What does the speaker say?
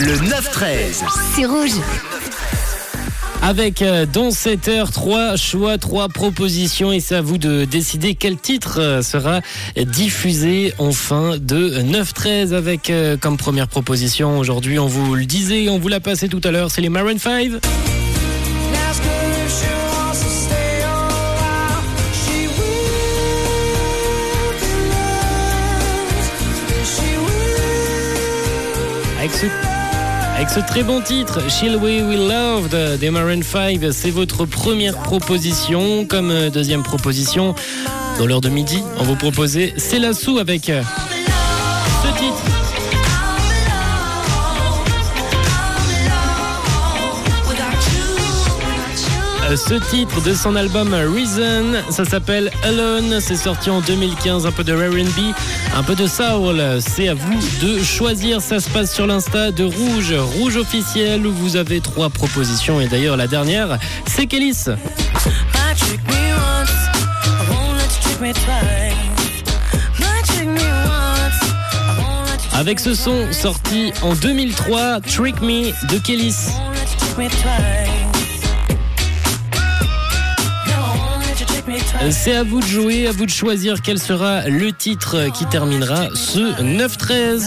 Le 9-13. C'est rouge. Avec euh, dans cette heure trois choix, trois propositions et c'est à vous de décider quel titre euh, sera diffusé en fin de 9-13 avec euh, comme première proposition aujourd'hui, on vous le disait, on vous l'a passé tout à l'heure, c'est les Maroon 5. Avec ce, avec ce très bon titre, Chill We We Love de- des Maroon 5, c'est votre première proposition. Comme euh, deuxième proposition, dans l'heure de midi, on vous proposait C'est la sou avec euh, ce titre. Ce titre de son album Reason, ça s'appelle Alone, c'est sorti en 2015, un peu de R&B, un peu de soul, c'est à vous de choisir, ça se passe sur l'insta de Rouge, Rouge officiel où vous avez trois propositions. Et d'ailleurs la dernière, c'est Kélis. Avec ce son sorti en 2003, Trick Me de Kélis. C'est à vous de jouer, à vous de choisir quel sera le titre qui terminera ce 9-13.